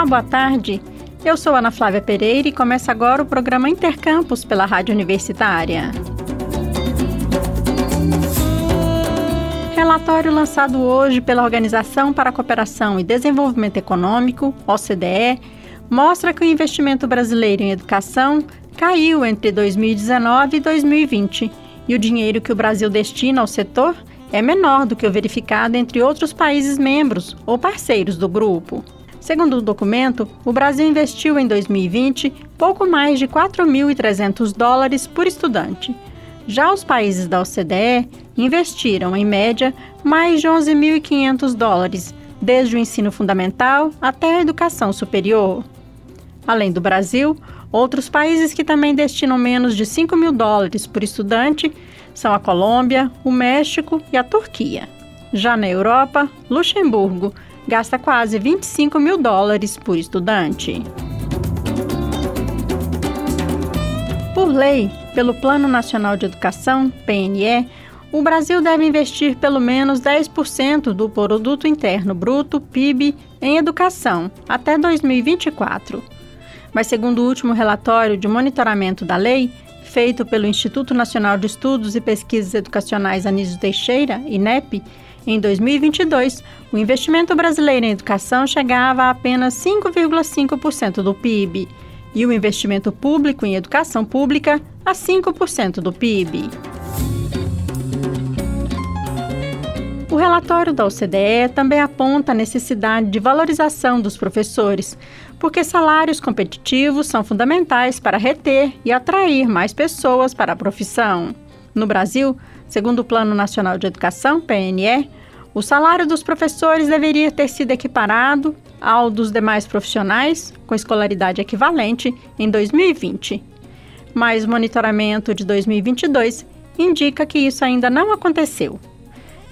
Olá, boa tarde. Eu sou Ana Flávia Pereira e começa agora o programa Intercampus pela Rádio Universitária. Relatório lançado hoje pela Organização para a Cooperação e Desenvolvimento Econômico, OCDE, mostra que o investimento brasileiro em educação caiu entre 2019 e 2020 e o dinheiro que o Brasil destina ao setor é menor do que o verificado entre outros países membros ou parceiros do grupo. Segundo o documento, o Brasil investiu em 2020 pouco mais de 4.300 dólares por estudante. Já os países da OCDE investiram, em média, mais de 11.500 dólares, desde o ensino fundamental até a educação superior. Além do Brasil, outros países que também destinam menos de 5 mil dólares por estudante são a Colômbia, o México e a Turquia. Já na Europa, Luxemburgo gasta quase 25 mil dólares por estudante. Por lei, pelo Plano Nacional de Educação, PNE, o Brasil deve investir pelo menos 10% do Produto Interno Bruto, PIB, em educação até 2024. Mas, segundo o último relatório de monitoramento da lei, feito pelo Instituto Nacional de Estudos e Pesquisas Educacionais Anísio Teixeira, INEP, em 2022, o investimento brasileiro em educação chegava a apenas 5,5% do PIB e o investimento público em educação pública a 5% do PIB. O relatório da OCDE também aponta a necessidade de valorização dos professores, porque salários competitivos são fundamentais para reter e atrair mais pessoas para a profissão. No Brasil, segundo o Plano Nacional de Educação, PNE, o salário dos professores deveria ter sido equiparado ao dos demais profissionais com escolaridade equivalente em 2020. Mas o monitoramento de 2022 indica que isso ainda não aconteceu.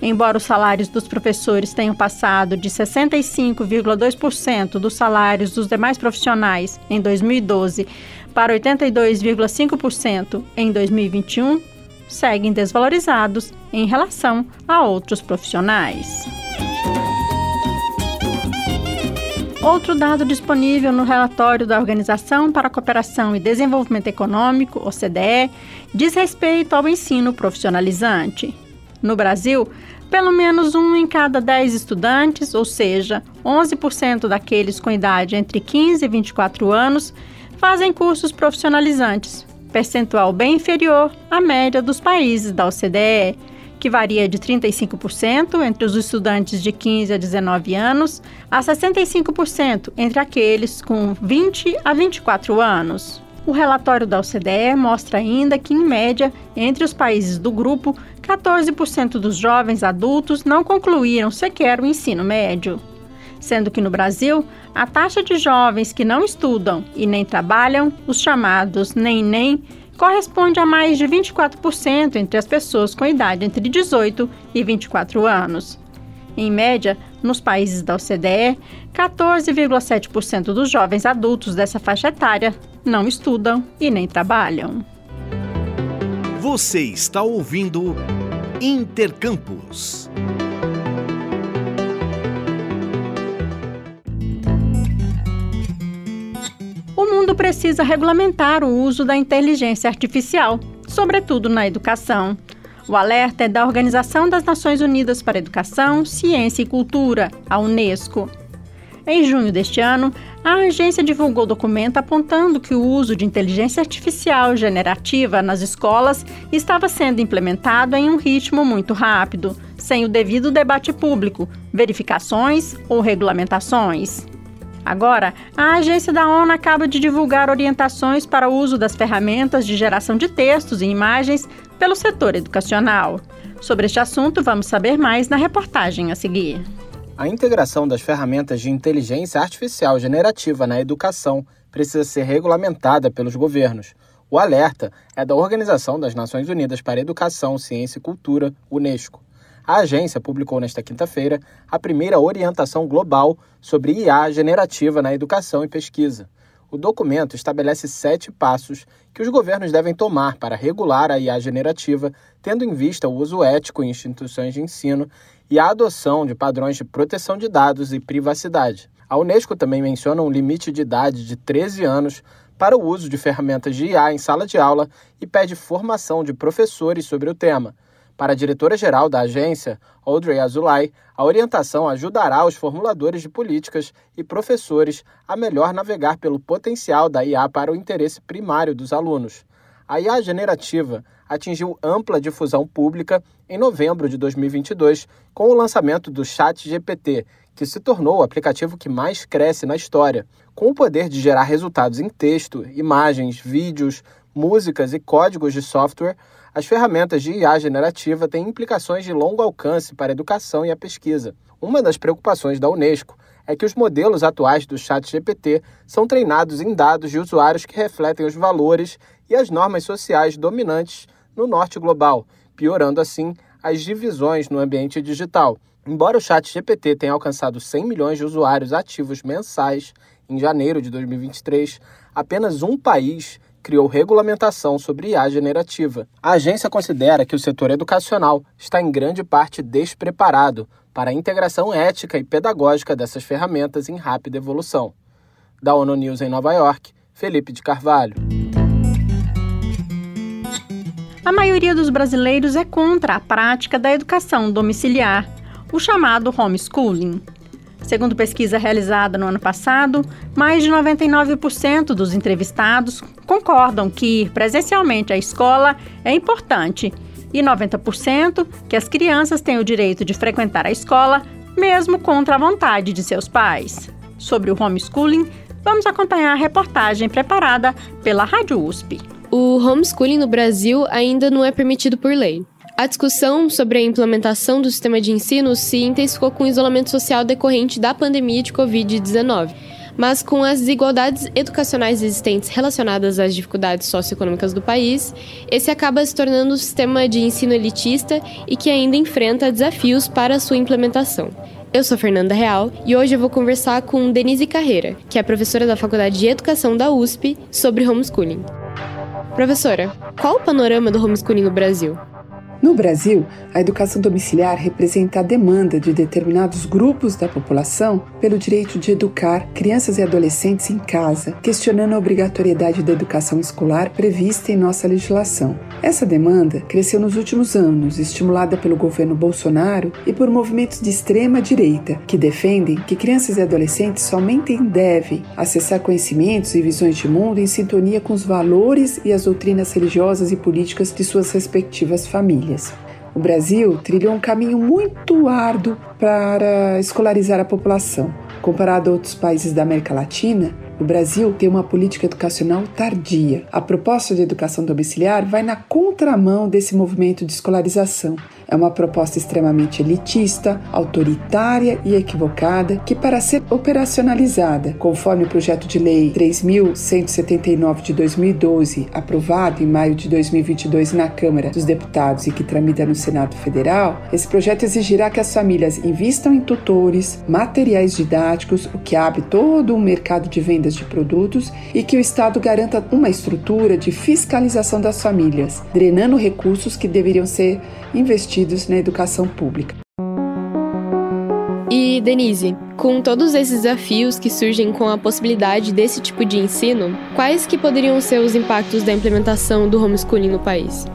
Embora os salários dos professores tenham passado de 65,2% dos salários dos demais profissionais em 2012 para 82,5% em 2021, seguem desvalorizados em relação a outros profissionais. Outro dado disponível no relatório da Organização para a Cooperação e Desenvolvimento Econômico, OCDE, diz respeito ao ensino profissionalizante. No Brasil, pelo menos um em cada 10 estudantes, ou seja, 11% daqueles com idade entre 15 e 24 anos, fazem cursos profissionalizantes, percentual bem inferior à média dos países da OCDE, que varia de 35% entre os estudantes de 15 a 19 anos a 65% entre aqueles com 20 a 24 anos. O relatório da OCDE mostra ainda que, em média, entre os países do grupo, 14% dos jovens adultos não concluíram sequer o ensino médio. Sendo que no Brasil, a taxa de jovens que não estudam e nem trabalham, os chamados nem-nem, corresponde a mais de 24% entre as pessoas com idade entre 18 e 24 anos. Em média, nos países da OCDE, 14,7% dos jovens adultos dessa faixa etária não estudam e nem trabalham. Você está ouvindo Intercampus. Precisa regulamentar o uso da inteligência artificial, sobretudo na educação. O alerta é da Organização das Nações Unidas para Educação, Ciência e Cultura, a Unesco. Em junho deste ano, a agência divulgou documento apontando que o uso de inteligência artificial generativa nas escolas estava sendo implementado em um ritmo muito rápido, sem o devido debate público, verificações ou regulamentações. Agora, a agência da ONU acaba de divulgar orientações para o uso das ferramentas de geração de textos e imagens pelo setor educacional. Sobre este assunto, vamos saber mais na reportagem a seguir. A integração das ferramentas de inteligência artificial generativa na educação precisa ser regulamentada pelos governos. O alerta é da Organização das Nações Unidas para Educação, Ciência e Cultura, Unesco. A agência publicou nesta quinta-feira a primeira orientação global sobre IA generativa na educação e pesquisa. O documento estabelece sete passos que os governos devem tomar para regular a IA generativa, tendo em vista o uso ético em instituições de ensino e a adoção de padrões de proteção de dados e privacidade. A Unesco também menciona um limite de idade de 13 anos para o uso de ferramentas de IA em sala de aula e pede formação de professores sobre o tema. Para a diretora-geral da agência, Audrey Azoulay, a orientação ajudará os formuladores de políticas e professores a melhor navegar pelo potencial da IA para o interesse primário dos alunos. A IA generativa atingiu ampla difusão pública em novembro de 2022 com o lançamento do Chat GPT, que se tornou o aplicativo que mais cresce na história, com o poder de gerar resultados em texto, imagens, vídeos, músicas e códigos de software, as ferramentas de IA generativa têm implicações de longo alcance para a educação e a pesquisa. Uma das preocupações da Unesco é que os modelos atuais do Chat GPT são treinados em dados de usuários que refletem os valores e as normas sociais dominantes no norte global, piorando assim as divisões no ambiente digital. Embora o Chat GPT tenha alcançado 100 milhões de usuários ativos mensais em janeiro de 2023, apenas um país criou regulamentação sobre IA generativa. A agência considera que o setor educacional está em grande parte despreparado para a integração ética e pedagógica dessas ferramentas em rápida evolução. Da ONU News em Nova York, Felipe de Carvalho. A maioria dos brasileiros é contra a prática da educação domiciliar, o chamado homeschooling. Segundo pesquisa realizada no ano passado, mais de 99% dos entrevistados concordam que ir presencialmente à escola é importante e 90% que as crianças têm o direito de frequentar a escola, mesmo contra a vontade de seus pais. Sobre o homeschooling, vamos acompanhar a reportagem preparada pela Rádio USP. O homeschooling no Brasil ainda não é permitido por lei. A discussão sobre a implementação do sistema de ensino se intensificou com o isolamento social decorrente da pandemia de Covid-19. Mas com as desigualdades educacionais existentes relacionadas às dificuldades socioeconômicas do país, esse acaba se tornando um sistema de ensino elitista e que ainda enfrenta desafios para sua implementação. Eu sou Fernanda Real e hoje eu vou conversar com Denise Carreira, que é professora da Faculdade de Educação da USP, sobre homeschooling. Professora, qual o panorama do homeschooling no Brasil? No Brasil, a educação domiciliar representa a demanda de determinados grupos da população pelo direito de educar crianças e adolescentes em casa, questionando a obrigatoriedade da educação escolar prevista em nossa legislação. Essa demanda cresceu nos últimos anos, estimulada pelo governo Bolsonaro e por movimentos de extrema direita, que defendem que crianças e adolescentes somente devem acessar conhecimentos e visões de mundo em sintonia com os valores e as doutrinas religiosas e políticas de suas respectivas famílias famílias. O Brasil trilhou um caminho muito árduo para escolarizar a população. Comparado a outros países da América Latina, o Brasil tem uma política educacional tardia. A proposta de educação domiciliar vai na contramão desse movimento de escolarização. É uma proposta extremamente elitista, autoritária e equivocada que, para ser operacionalizada, conforme o projeto de lei 3.179 de 2012, aprovado em maio de 2022 na Câmara dos Deputados e que tramita no Senado Federal, esse projeto exigirá que as famílias invistam em tutores, materiais didáticos, o que abre todo um mercado de vendas de produtos e que o Estado garanta uma estrutura de fiscalização das famílias, drenando recursos que deveriam ser investidos na educação pública. E, Denise, com todos esses desafios que surgem com a possibilidade desse tipo de ensino, quais que poderiam ser os impactos da implementação do homeschooling no país?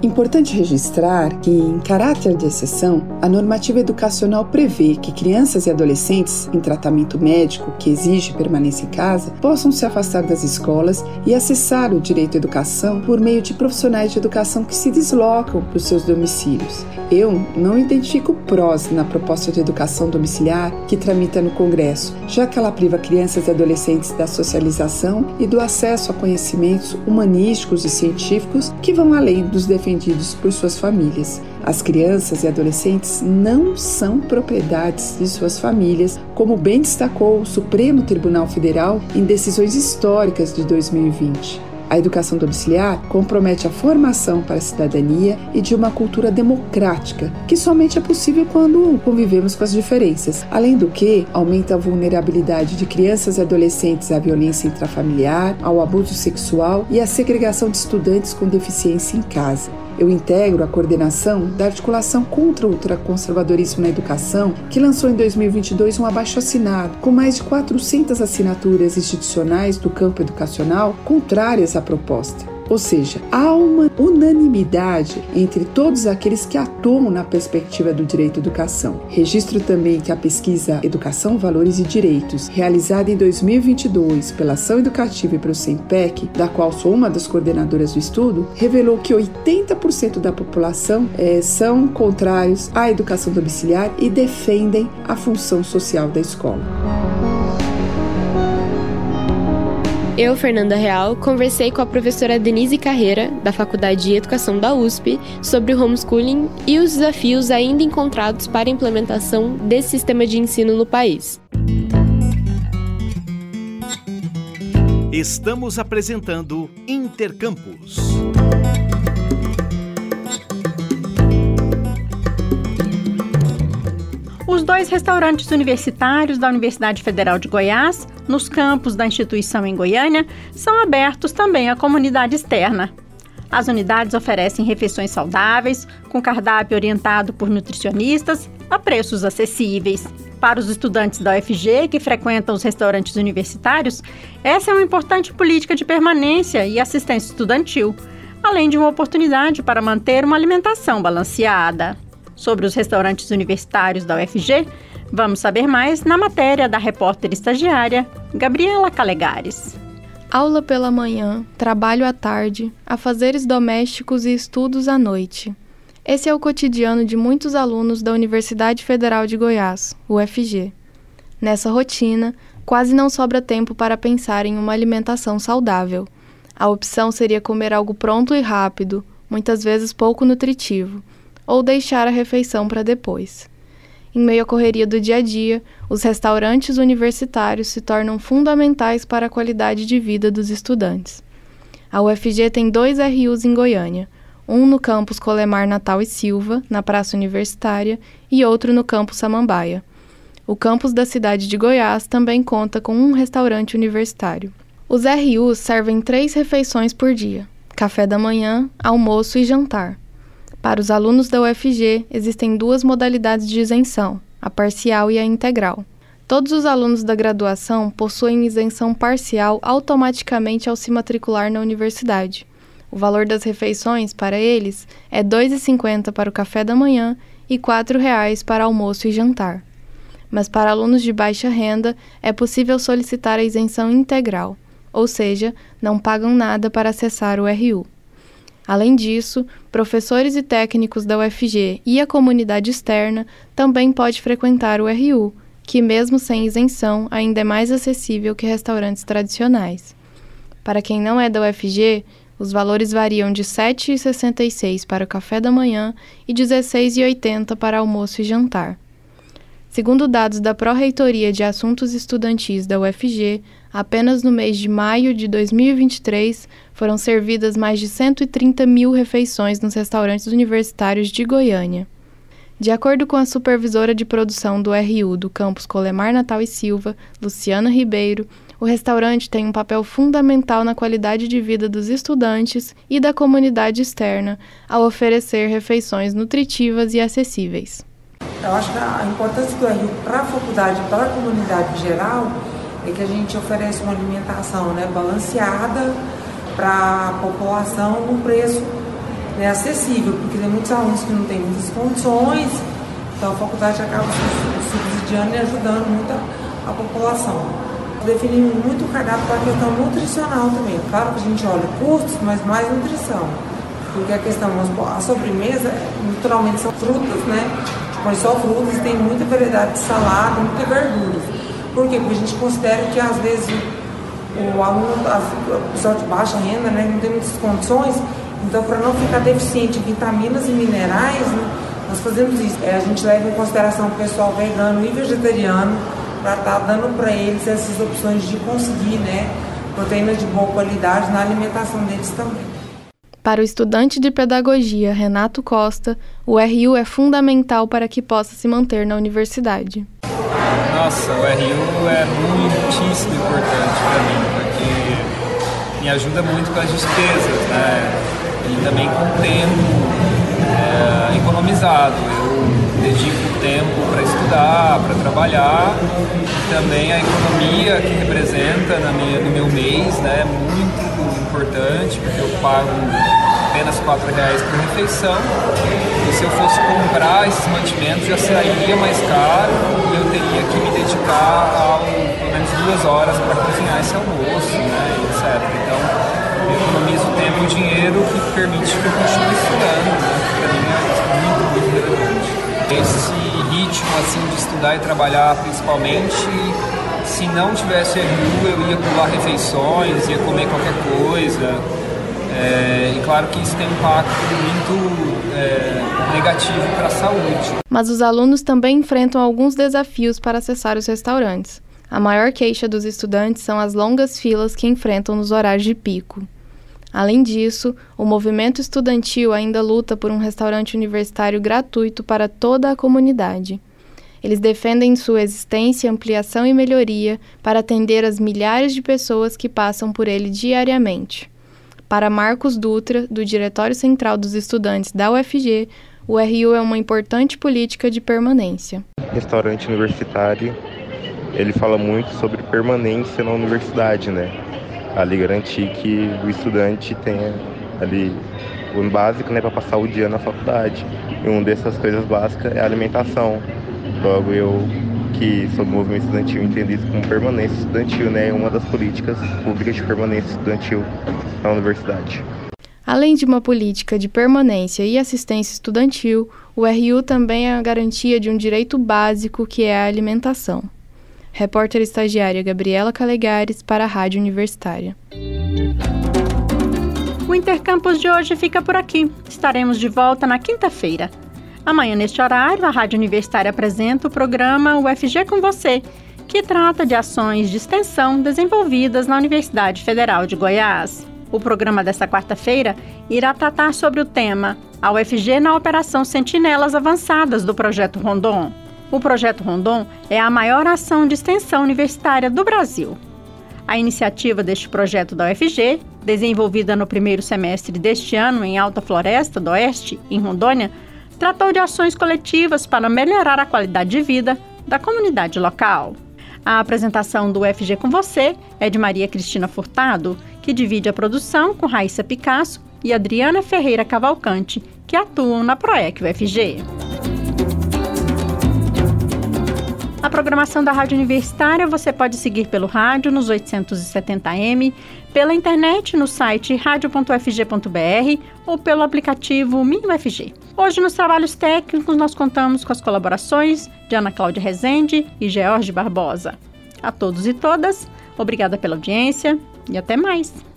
Importante registrar que, em caráter de exceção, a normativa educacional prevê que crianças e adolescentes em tratamento médico que exige permanência em casa possam se afastar das escolas e acessar o direito à educação por meio de profissionais de educação que se deslocam para os seus domicílios. Eu não identifico prós na proposta de educação domiciliar que tramita no Congresso, já que ela priva crianças e adolescentes da socialização e do acesso a conhecimentos humanísticos e científicos que vão além dos defeitos defendidos por suas famílias. As crianças e adolescentes não são propriedades de suas famílias, como bem destacou o Supremo Tribunal Federal em decisões históricas de 2020. A educação domiciliar compromete a formação para a cidadania e de uma cultura democrática, que somente é possível quando convivemos com as diferenças. Além do que, aumenta a vulnerabilidade de crianças e adolescentes à violência intrafamiliar, ao abuso sexual e à segregação de estudantes com deficiência em casa. Eu integro a coordenação da Articulação contra o Ultraconservadorismo na Educação, que lançou em 2022 um abaixo-assinado com mais de 400 assinaturas institucionais do campo educacional contrárias à proposta. Ou seja, há uma unanimidade entre todos aqueles que atuam na perspectiva do direito à educação. Registro também que a pesquisa Educação, Valores e Direitos, realizada em 2022 pela Ação Educativa e pelo SEMPEC, da qual sou uma das coordenadoras do estudo, revelou que 80% da população é, são contrários à educação domiciliar e defendem a função social da escola. Eu, Fernanda Real, conversei com a professora Denise Carreira, da Faculdade de Educação da USP, sobre o homeschooling e os desafios ainda encontrados para a implementação desse sistema de ensino no país. Estamos apresentando Intercampus. Os dois restaurantes universitários da Universidade Federal de Goiás nos campos da instituição em Goiânia são abertos também à comunidade externa. As unidades oferecem refeições saudáveis, com cardápio orientado por nutricionistas, a preços acessíveis. Para os estudantes da UFG que frequentam os restaurantes universitários, essa é uma importante política de permanência e assistência estudantil, além de uma oportunidade para manter uma alimentação balanceada. Sobre os restaurantes universitários da UFG, Vamos saber mais na matéria da repórter estagiária Gabriela Calegares. Aula pela manhã, trabalho à tarde, afazeres domésticos e estudos à noite. Esse é o cotidiano de muitos alunos da Universidade Federal de Goiás, UFG. Nessa rotina, quase não sobra tempo para pensar em uma alimentação saudável. A opção seria comer algo pronto e rápido, muitas vezes pouco nutritivo, ou deixar a refeição para depois. Em meio à correria do dia a dia, os restaurantes universitários se tornam fundamentais para a qualidade de vida dos estudantes. A UFG tem dois RUs em Goiânia, um no campus Colemar Natal e Silva, na Praça Universitária, e outro no campus Samambaia. O campus da cidade de Goiás também conta com um restaurante universitário. Os RUs servem três refeições por dia: café da manhã, almoço e jantar. Para os alunos da UFG, existem duas modalidades de isenção, a parcial e a integral. Todos os alunos da graduação possuem isenção parcial automaticamente ao se matricular na universidade. O valor das refeições, para eles, é R$ 2,50 para o café da manhã e R$ 4,00 para almoço e jantar. Mas para alunos de baixa renda, é possível solicitar a isenção integral, ou seja, não pagam nada para acessar o RU. Além disso, professores e técnicos da UFG e a comunidade externa também pode frequentar o RU, que mesmo sem isenção ainda é mais acessível que restaurantes tradicionais. Para quem não é da UFG, os valores variam de R$ 7,66 para o café da manhã e R$ 16,80 para almoço e jantar. Segundo dados da Pró-Reitoria de Assuntos Estudantis da UFG, apenas no mês de maio de 2023 foram servidas mais de 130 mil refeições nos restaurantes universitários de Goiânia. De acordo com a supervisora de produção do RU do campus Colemar Natal e Silva, Luciana Ribeiro, o restaurante tem um papel fundamental na qualidade de vida dos estudantes e da comunidade externa ao oferecer refeições nutritivas e acessíveis. Eu acho que a importância do RU para a faculdade e para a comunidade em geral é que a gente oferece uma alimentação né, balanceada para a população num preço né, acessível, porque tem muitos alunos que não têm muitas condições, então a faculdade acaba subsidiando e ajudando muito a, a população. Definimos muito o cardápio para a questão nutricional também. Claro que a gente olha custos, mas mais nutrição. Porque a questão, a sobremesa, naturalmente são frutas, né? Mas só frutas, tem muita variedade de salada, muita verdura. Por quê? Porque a gente considera que às vezes o aluno, a pessoa de baixa renda, né, não tem muitas condições, então para não ficar deficiente em vitaminas e minerais, né, nós fazemos isso. É, a gente leva em consideração o pessoal vegano e vegetariano para estar tá dando para eles essas opções de conseguir né, proteínas de boa qualidade na alimentação deles também. Para o estudante de pedagogia Renato Costa, o RU é fundamental para que possa se manter na universidade. Nossa, o RU é muitíssimo importante para mim, porque me ajuda muito com as despesas, né? e também com tempo é, economizado. Eu dedico tempo para estudar, para trabalhar e também a economia que representa na minha, no meu mês né, é muito importante, porque eu pago apenas R$ reais por refeição. E se eu fosse comprar esses mantimentos já sairia mais caro e eu teria que me dedicar a pelo menos duas horas para cozinhar esse almoço, né, etc. Então eu economizo tempo e dinheiro que permite que eu continue estudando, né, para mim é muito, muito relevante. Esse ritmo assim de estudar e trabalhar principalmente se não tivesse RU, eu ia pular refeições, ia comer qualquer coisa, é, e claro que isso tem um impacto muito é, negativo para a saúde. Mas os alunos também enfrentam alguns desafios para acessar os restaurantes. A maior queixa dos estudantes são as longas filas que enfrentam nos horários de pico. Além disso, o movimento estudantil ainda luta por um restaurante universitário gratuito para toda a comunidade. Eles defendem sua existência, ampliação e melhoria para atender as milhares de pessoas que passam por ele diariamente. Para Marcos Dutra, do Diretório Central dos Estudantes da UFG, o RU é uma importante política de permanência. Restaurante universitário, ele fala muito sobre permanência na universidade, né? Ali garantir que o estudante tenha ali o básico, né, para passar o dia na faculdade. E uma dessas coisas básicas é a alimentação. Logo eu que sou do movimento estudantil entendo isso como permanência estudantil, né? Uma das políticas públicas de permanência estudantil na universidade. Além de uma política de permanência e assistência estudantil, o RU também é a garantia de um direito básico que é a alimentação. Repórter estagiária Gabriela Calegares para a Rádio Universitária. O Intercampus de hoje fica por aqui. Estaremos de volta na quinta-feira. Amanhã, neste horário, a Rádio Universitária apresenta o programa UFG com Você, que trata de ações de extensão desenvolvidas na Universidade Federal de Goiás. O programa desta quarta-feira irá tratar sobre o tema A UFG na Operação Sentinelas Avançadas do Projeto Rondon. O Projeto Rondon é a maior ação de extensão universitária do Brasil. A iniciativa deste projeto da UFG, desenvolvida no primeiro semestre deste ano em Alta Floresta do Oeste, em Rondônia, tratou de ações coletivas para melhorar a qualidade de vida da comunidade local. A apresentação do UFG com você é de Maria Cristina Furtado, que divide a produção com Raíssa Picasso e Adriana Ferreira Cavalcante, que atuam na PROEC UFG. A programação da Rádio Universitária você pode seguir pelo rádio nos 870m, pela internet no site radio.fg.br ou pelo aplicativo MinUFG. Hoje, nos trabalhos técnicos, nós contamos com as colaborações de Ana Cláudia Rezende e George Barbosa. A todos e todas, obrigada pela audiência e até mais!